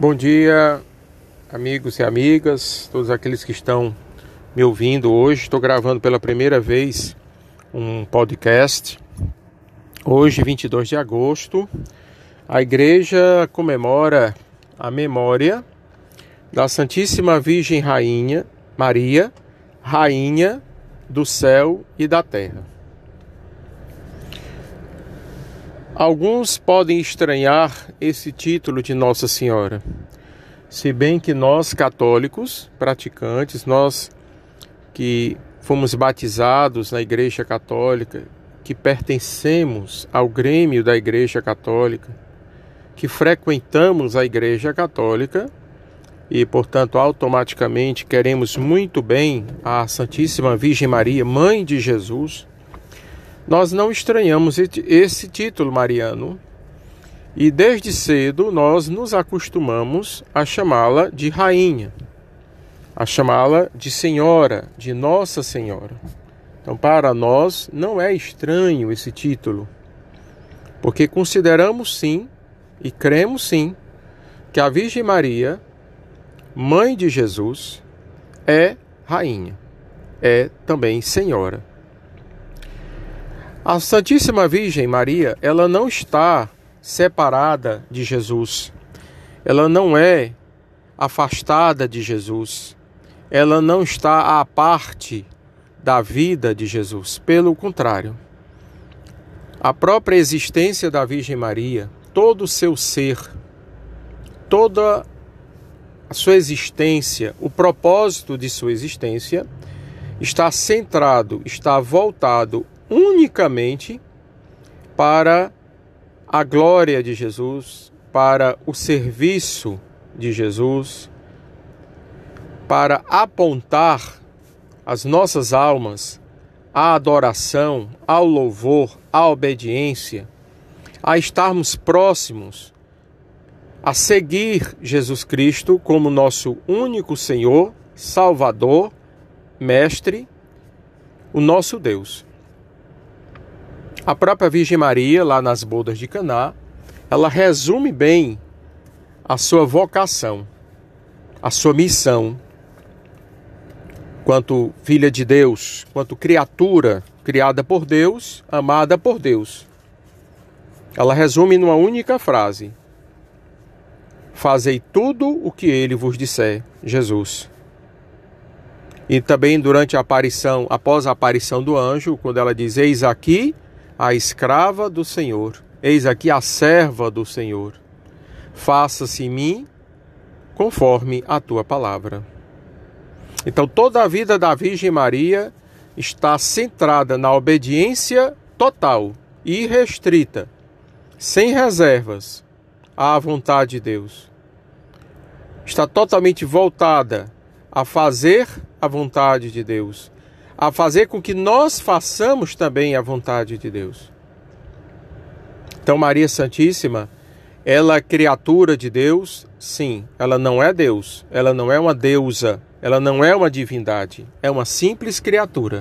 Bom dia, amigos e amigas, todos aqueles que estão me ouvindo hoje. Estou gravando pela primeira vez um podcast. Hoje, 22 de agosto, a igreja comemora a memória da Santíssima Virgem Rainha Maria, Rainha do céu e da terra. Alguns podem estranhar esse título de Nossa Senhora, se bem que nós católicos, praticantes, nós que fomos batizados na Igreja Católica, que pertencemos ao Grêmio da Igreja Católica, que frequentamos a Igreja Católica e, portanto, automaticamente queremos muito bem a Santíssima Virgem Maria, Mãe de Jesus nós não estranhamos esse título mariano e desde cedo nós nos acostumamos a chamá-la de rainha, a chamá-la de senhora, de Nossa Senhora. Então, para nós não é estranho esse título, porque consideramos sim e cremos sim que a Virgem Maria, mãe de Jesus, é rainha, é também senhora. A Santíssima Virgem Maria, ela não está separada de Jesus. Ela não é afastada de Jesus. Ela não está à parte da vida de Jesus. Pelo contrário, a própria existência da Virgem Maria, todo o seu ser, toda a sua existência, o propósito de sua existência, está centrado, está voltado unicamente para a glória de Jesus, para o serviço de Jesus, para apontar as nossas almas à adoração, ao louvor, à obediência, a estarmos próximos, a seguir Jesus Cristo como nosso único Senhor, Salvador, Mestre, o nosso Deus. A própria Virgem Maria, lá nas bodas de Caná, ela resume bem a sua vocação, a sua missão, quanto filha de Deus, quanto criatura criada por Deus, amada por Deus. Ela resume numa única frase: Fazei tudo o que ele vos disser, Jesus. E também durante a aparição, após a aparição do anjo, quando ela diz: Eis aqui a escrava do Senhor, eis aqui a serva do Senhor. Faça-se em mim conforme a tua palavra. Então, toda a vida da Virgem Maria está centrada na obediência total, irrestrita, sem reservas à vontade de Deus. Está totalmente voltada a fazer a vontade de Deus, a fazer com que nós façamos também a vontade de Deus. Então, Maria Santíssima, ela é criatura de Deus? Sim, ela não é Deus, ela não é uma deusa, ela não é uma divindade, é uma simples criatura,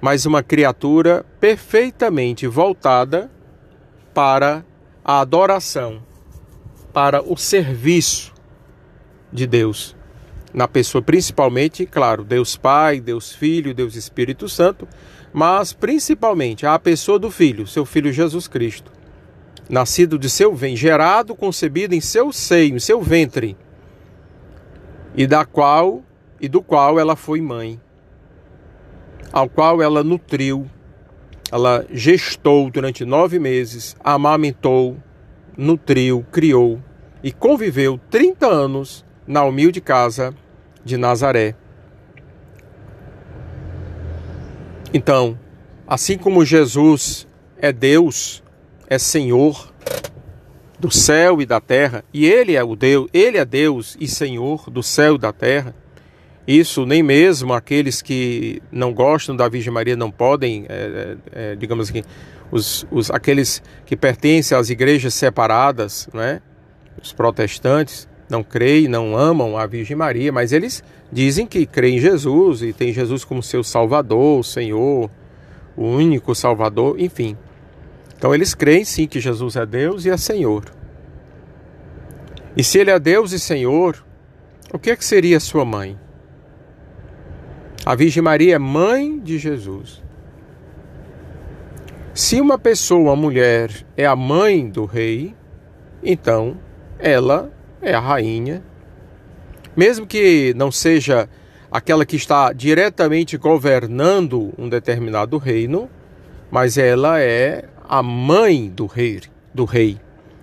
mas uma criatura perfeitamente voltada para a adoração, para o serviço de Deus na pessoa, principalmente, claro, Deus Pai, Deus Filho, Deus Espírito Santo, mas principalmente a pessoa do Filho, seu Filho Jesus Cristo, nascido de seu ventre, gerado, concebido em seu seio, em seu ventre, e da qual e do qual ela foi mãe, ao qual ela nutriu, ela gestou durante nove meses, amamentou, nutriu, criou e conviveu 30 anos na humilde casa de Nazaré. Então, assim como Jesus é Deus, é Senhor do céu e da terra, e ele é o Deus, ele é Deus e Senhor do céu e da terra. Isso nem mesmo aqueles que não gostam da Virgem Maria não podem, é, é, é digamos assim, os, os, aqueles que pertencem às igrejas separadas, não é? os protestantes, não creem, não amam a Virgem Maria, mas eles dizem que creem em Jesus e tem Jesus como seu Salvador, Senhor, o único Salvador, enfim. Então eles creem sim que Jesus é Deus e é Senhor. E se ele é Deus e Senhor, o que, é que seria sua mãe? A Virgem Maria é mãe de Jesus. Se uma pessoa, uma mulher, é a mãe do rei, então ela é a rainha. Mesmo que não seja aquela que está diretamente governando um determinado reino, mas ela é a mãe do rei, do rei.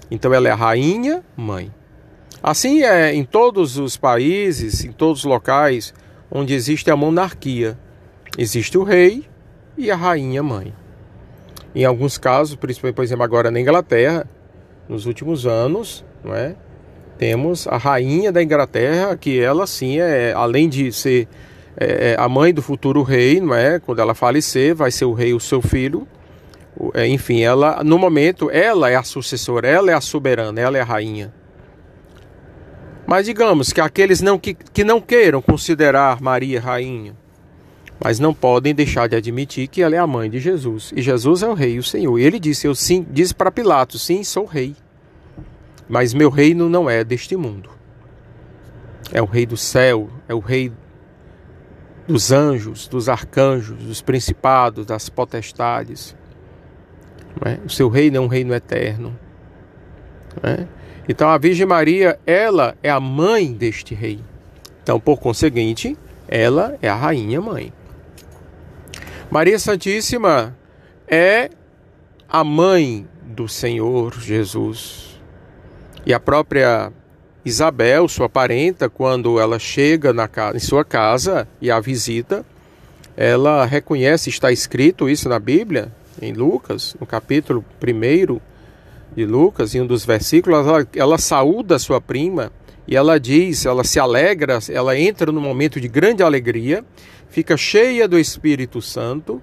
Então ela é a rainha, mãe. Assim é em todos os países, em todos os locais onde existe a monarquia. Existe o rei e a rainha mãe. Em alguns casos, principalmente, por exemplo, agora na Inglaterra, nos últimos anos, não é? Temos a rainha da Inglaterra, que ela sim é, além de ser é, é, a mãe do futuro rei, não é? Quando ela falecer, vai ser o rei o seu filho. É, enfim, ela no momento ela é a sucessora, ela é a soberana, ela é a rainha. Mas digamos que aqueles não, que, que não queiram considerar Maria rainha, mas não podem deixar de admitir que ela é a mãe de Jesus. E Jesus é o rei, o Senhor. E ele disse, eu sim, disse para Pilatos, sim, sou rei. Mas meu reino não é deste mundo. É o rei do céu, é o rei dos anjos, dos arcanjos, dos principados, das potestades. É? O seu reino é um reino eterno. É? Então a Virgem Maria, ela é a mãe deste rei. Então, por conseguinte, ela é a rainha mãe. Maria Santíssima é a mãe do Senhor Jesus. E a própria Isabel, sua parenta, quando ela chega na casa, em sua casa e a visita, ela reconhece, está escrito isso na Bíblia, em Lucas, no capítulo 1, de Lucas, em um dos versículos, ela, ela saúda sua prima e ela diz, ela se alegra, ela entra num momento de grande alegria, fica cheia do Espírito Santo.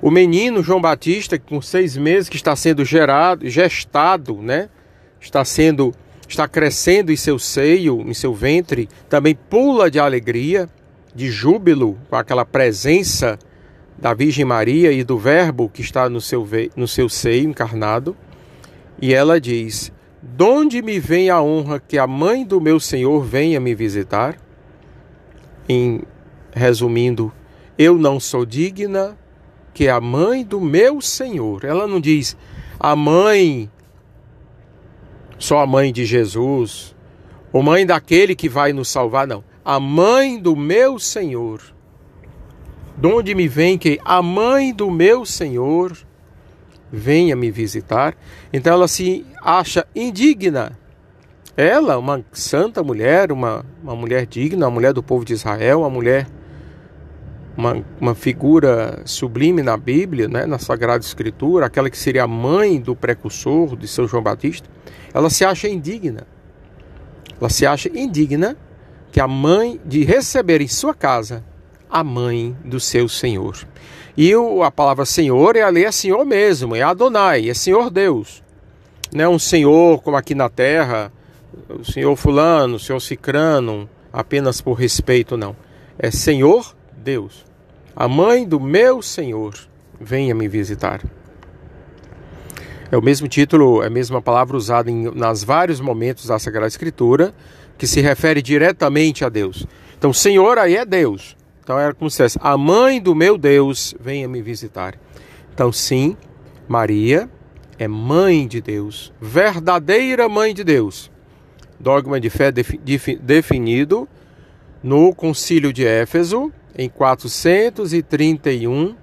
O menino João Batista, com seis meses, que está sendo gerado, gestado, né? Está sendo, está crescendo em seu seio, em seu ventre, também pula de alegria, de júbilo com aquela presença da Virgem Maria e do Verbo que está no seu, no seu seio encarnado. E ela diz: Donde me vem a honra que a mãe do meu Senhor venha me visitar? Em resumindo, eu não sou digna que a mãe do meu Senhor. Ela não diz a mãe, só a mãe de Jesus, ou mãe daquele que vai nos salvar, não. A mãe do meu Senhor. Donde me vem que a mãe do meu Senhor venha me visitar. Então ela se acha indigna. Ela, uma santa mulher, uma, uma mulher digna, uma mulher do povo de Israel, uma mulher, uma, uma figura sublime na Bíblia, né, na Sagrada Escritura, aquela que seria a mãe do precursor de São João Batista, ela se acha indigna. Ela se acha indigna que a mãe de receber em sua casa a mãe do seu Senhor. E o, a palavra Senhor é ali é Senhor mesmo, é Adonai, é Senhor Deus. Não é um Senhor como aqui na terra, o Senhor fulano, o Senhor cicrano, apenas por respeito, não. É Senhor Deus. A mãe do meu Senhor, venha me visitar. É o mesmo título, é a mesma palavra usada em nas vários momentos da Sagrada Escritura, que se refere diretamente a Deus. Então, Senhor aí é Deus. Então era como se dissesse: A mãe do meu Deus venha me visitar. Então, sim, Maria é mãe de Deus, verdadeira mãe de Deus. Dogma de fé definido no Concílio de Éfeso, em 431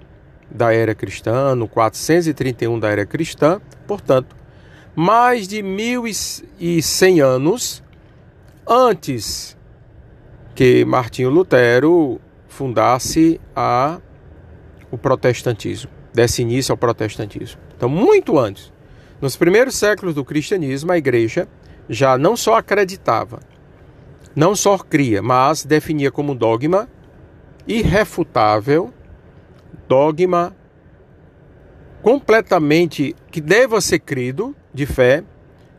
da era cristã, no 431 da era cristã, portanto, mais de 1100 anos antes que Martinho Lutero fundasse a, o protestantismo, desse início ao protestantismo. Então, muito antes, nos primeiros séculos do cristianismo, a igreja já não só acreditava, não só cria, mas definia como dogma irrefutável, dogma completamente que deva ser crido de fé,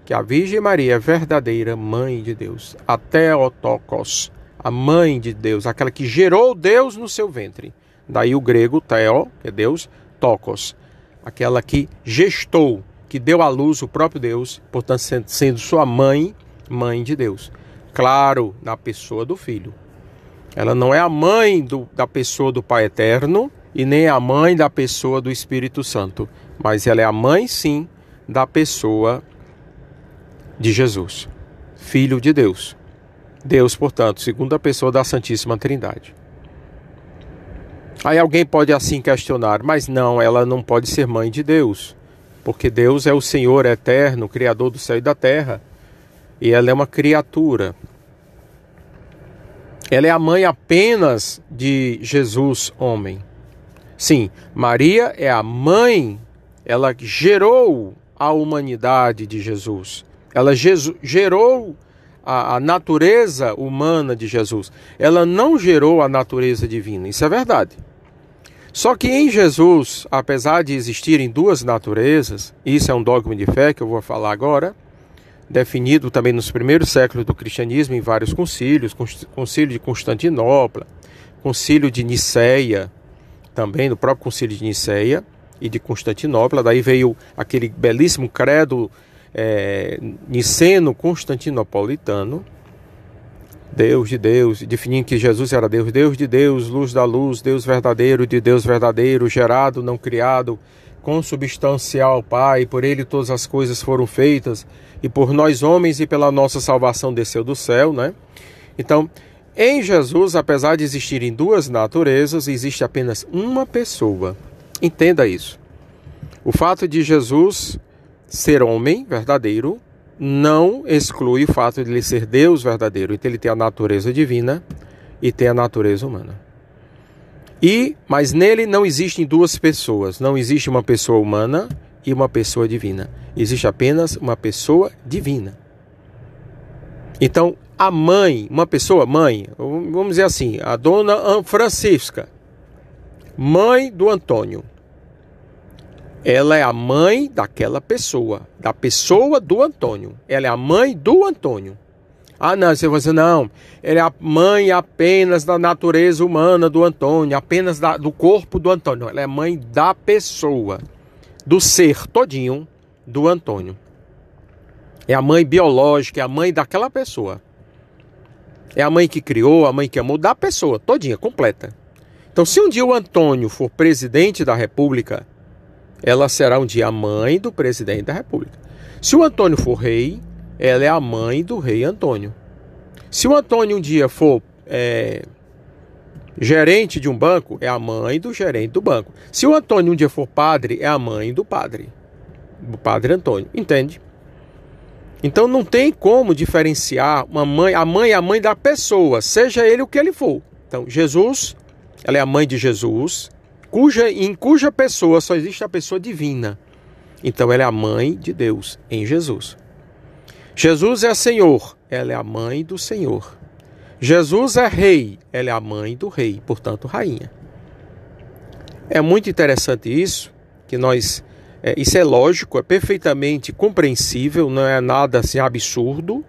que a Virgem Maria é verdadeira mãe de Deus, até Otokos, a mãe de Deus, aquela que gerou Deus no seu ventre. Daí o grego theo, que é Deus, tokos, aquela que gestou, que deu à luz o próprio Deus, portanto sendo sua mãe, mãe de Deus. Claro, na pessoa do Filho. Ela não é a mãe do, da pessoa do Pai Eterno e nem a mãe da pessoa do Espírito Santo, mas ela é a mãe, sim, da pessoa de Jesus, Filho de Deus. Deus, portanto, segunda pessoa da Santíssima Trindade. Aí alguém pode assim questionar, mas não, ela não pode ser mãe de Deus, porque Deus é o Senhor eterno, Criador do céu e da terra, e ela é uma criatura. Ela é a mãe apenas de Jesus, homem. Sim, Maria é a mãe, ela gerou a humanidade de Jesus. Ela gerou a, a, natureza humana de Jesus. Ela não gerou a natureza divina. Isso é verdade. Só que em Jesus, apesar de existirem duas naturezas, isso é um dogma de fé que eu vou falar agora, definido também nos primeiros séculos do cristianismo em vários concílios, concílio de Constantinopla, concílio de Niceia, também no próprio concílio de Niceia e de Constantinopla, daí veio aquele belíssimo credo é, niceno-constantinopolitano, Deus de Deus, definindo que Jesus era Deus, Deus de Deus, luz da luz, Deus verdadeiro de Deus verdadeiro, gerado, não criado, consubstancial Pai, por ele todas as coisas foram feitas, e por nós homens e pela nossa salvação desceu do céu, né? Então, em Jesus, apesar de existirem duas naturezas, existe apenas uma pessoa. Entenda isso. O fato de Jesus ser homem verdadeiro não exclui o fato de ele ser Deus verdadeiro. Então ele tem a natureza divina e tem a natureza humana. E, mas nele não existem duas pessoas. Não existe uma pessoa humana e uma pessoa divina. Existe apenas uma pessoa divina. Então, a mãe, uma pessoa mãe, vamos dizer assim, a dona Francisca, mãe do Antônio, ela é a mãe daquela pessoa, da pessoa do Antônio. Ela é a mãe do Antônio. Ah, não, você vai dizer, não, ela é a mãe apenas da natureza humana do Antônio, apenas da, do corpo do Antônio. Ela é mãe da pessoa, do ser todinho do Antônio. É a mãe biológica, é a mãe daquela pessoa. É a mãe que criou, a mãe que amou, da pessoa, todinha, completa. Então, se um dia o Antônio for presidente da República, ela será um dia a mãe do presidente da República. Se o Antônio for rei, ela é a mãe do rei Antônio. Se o Antônio um dia for é, gerente de um banco, é a mãe do gerente do banco. Se o Antônio um dia for padre, é a mãe do padre, do padre Antônio. Entende? Então não tem como diferenciar uma mãe, a mãe é a mãe da pessoa, seja ele o que ele for. Então, Jesus, ela é a mãe de Jesus, cuja, em cuja pessoa só existe a pessoa divina. Então ela é a mãe de Deus em Jesus. Jesus é Senhor, ela é a mãe do Senhor. Jesus é rei, ela é a mãe do rei, portanto, rainha. É muito interessante isso, que nós. É, isso é lógico, é perfeitamente compreensível, não é nada assim absurdo.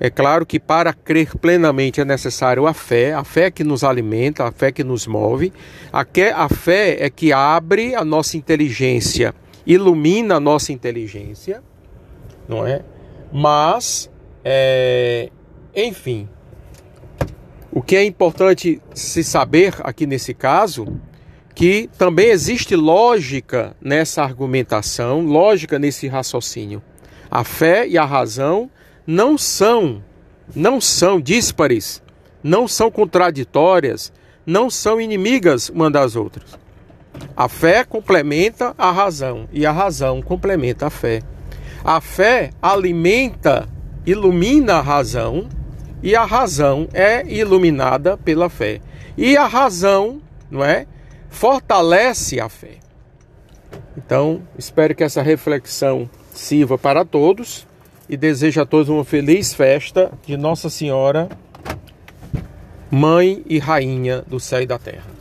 É claro que para crer plenamente é necessário a fé, a fé que nos alimenta, a fé que nos move, a, que, a fé é que abre a nossa inteligência, ilumina a nossa inteligência, não é? Mas, é, enfim, o que é importante se saber aqui nesse caso, que também existe lógica nessa argumentação, lógica nesse raciocínio. A fé e a razão não são, não são díspares, não são contraditórias, não são inimigas uma das outras. A fé complementa a razão e a razão complementa a fé. A fé alimenta, ilumina a razão e a razão é iluminada pela fé. E a razão, não é, fortalece a fé. Então, espero que essa reflexão sirva para todos e desejo a todos uma feliz festa de Nossa Senhora, Mãe e Rainha do céu e da terra.